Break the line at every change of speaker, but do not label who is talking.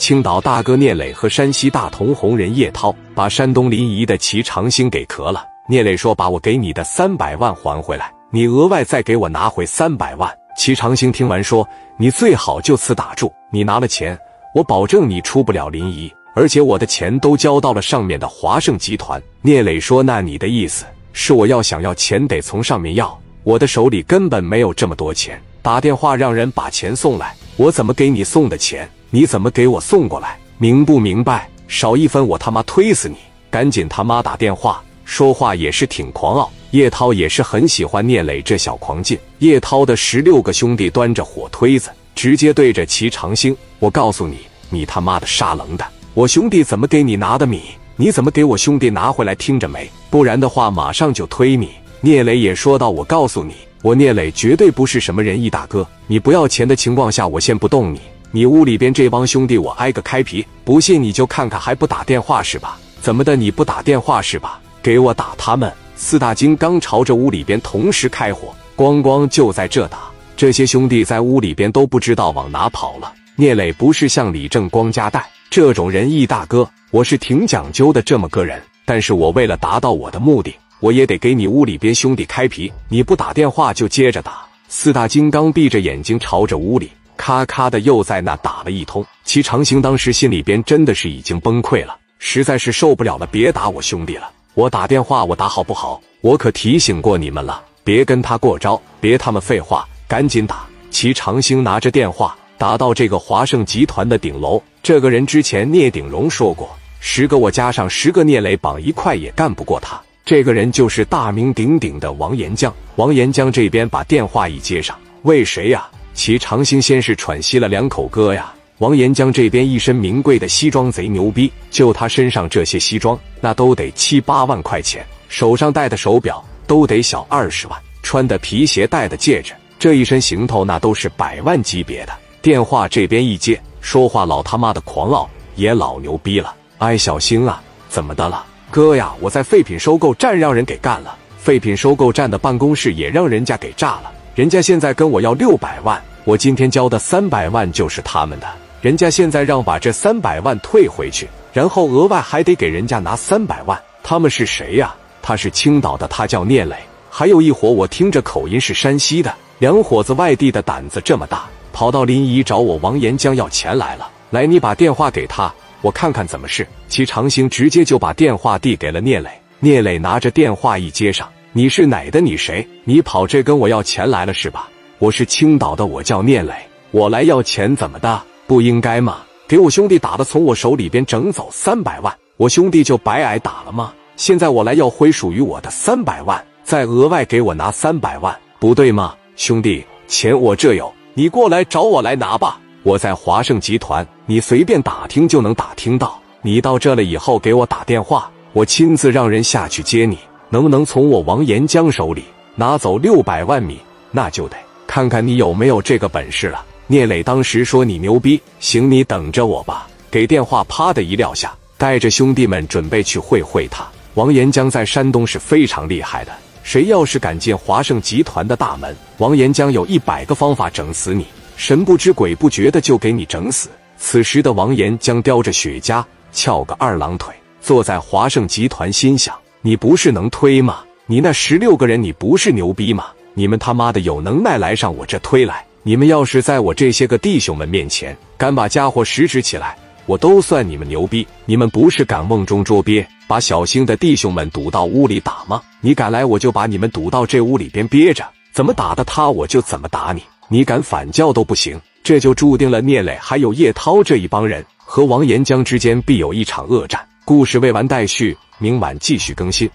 青岛大哥聂磊和山西大同红人叶涛把山东临沂的齐长兴给磕了。聂磊说：“把我给你的三百万还回来，你额外再给我拿回三百万。”齐长兴听完说：“你最好就此打住，你拿了钱，我保证你出不了临沂，而且我的钱都交到了上面的华盛集团。”聂磊说：“那你的意思是我要想要钱得从上面要？我的手里根本没有这么多钱，打电话让人把钱送来，我怎么给你送的钱？你怎么给我送过来？明不明白？少一分我他妈推死你！赶紧他妈打电话！”说话也是挺狂傲，叶涛也是很喜欢聂磊这小狂劲。叶涛的十六个兄弟端着火推子，直接对着齐长兴：“我告诉你，你他妈的沙棱的！我兄弟怎么给你拿的米？你怎么给我兄弟拿回来？听着没？不然的话，马上就推你！”聂磊也说道：“我告诉你，我聂磊绝对不是什么仁义大哥。你不要钱的情况下，我先不动你。你屋里边这帮兄弟，我挨个开皮。不信你就看看，还不打电话是吧？怎么的？你不打电话是吧？”给我打他们！四大金刚朝着屋里边同时开火，咣咣就在这打。这些兄弟在屋里边都不知道往哪跑了。聂磊不是像李正光家带这种仁义大哥，我是挺讲究的这么个人。但是我为了达到我的目的，我也得给你屋里边兄弟开皮。你不打电话就接着打。四大金刚闭着眼睛朝着屋里咔咔的又在那打了一通。齐长兴当时心里边真的是已经崩溃了，实在是受不了了，别打我兄弟了。我打电话，我打好不好？我可提醒过你们了，别跟他过招，别他妈废话，赶紧打！齐长兴拿着电话打到这个华盛集团的顶楼。这个人之前聂鼎荣说过，十个我加上十个聂磊绑一块也干不过他。这个人就是大名鼎鼎的王岩江。王岩江这边把电话一接上，为谁呀？齐长兴先是喘息了两口，哥呀。王岩江这边一身名贵的西装贼牛逼，就他身上这些西装，那都得七八万块钱，手上戴的手表都得小二十万，穿的皮鞋戴的戒指，这一身行头那都是百万级别的。电话这边一接，说话老他妈的狂傲，也老牛逼了。哎，小星啊，怎么的了，哥呀？我在废品收购站让人给干了，废品收购站的办公室也让人家给炸了，人家现在跟我要六百万，我今天交的三百万就是他们的。人家现在让把这三百万退回去，然后额外还得给人家拿三百万。他们是谁呀？他是青岛的，他叫聂磊。还有一伙，我听着口音是山西的。两伙子外地的胆子这么大，跑到临沂找我王岩江要钱来了。来，你把电话给他，我看看怎么是。齐长兴直接就把电话递给了聂磊。聂磊拿着电话一接上，你是哪的？你谁？你跑这跟我要钱来了是吧？我是青岛的，我叫聂磊，我来要钱怎么的？不应该吗？给我兄弟打的，从我手里边整走三百万，我兄弟就白挨打了吗？现在我来要回属于我的三百万，再额外给我拿三百万，不对吗？兄弟，钱我这有，你过来找我来拿吧。我在华盛集团，你随便打听就能打听到。你到这了以后给我打电话，我亲自让人下去接你。能不能从我王岩江手里拿走六百万米，那就得看看你有没有这个本事了。聂磊当时说：“你牛逼，行，你等着我吧。”给电话，啪的一撂下，带着兄弟们准备去会会他。王岩江在山东是非常厉害的，谁要是敢进华盛集团的大门，王岩江有一百个方法整死你，神不知鬼不觉的就给你整死。此时的王岩江叼着雪茄，翘个二郎腿，坐在华盛集团，心想：你不是能推吗？你那十六个人，你不是牛逼吗？你们他妈的有能耐来上我这推来！你们要是在我这些个弟兄们面前敢把家伙使指起来，我都算你们牛逼。你们不是敢瓮中捉鳖，把小星的弟兄们堵到屋里打吗？你敢来，我就把你们堵到这屋里边憋着，怎么打的他，我就怎么打你。你敢反叫都不行。这就注定了聂磊还有叶涛这一帮人和王延江之间必有一场恶战。故事未完待续，明晚继续更新。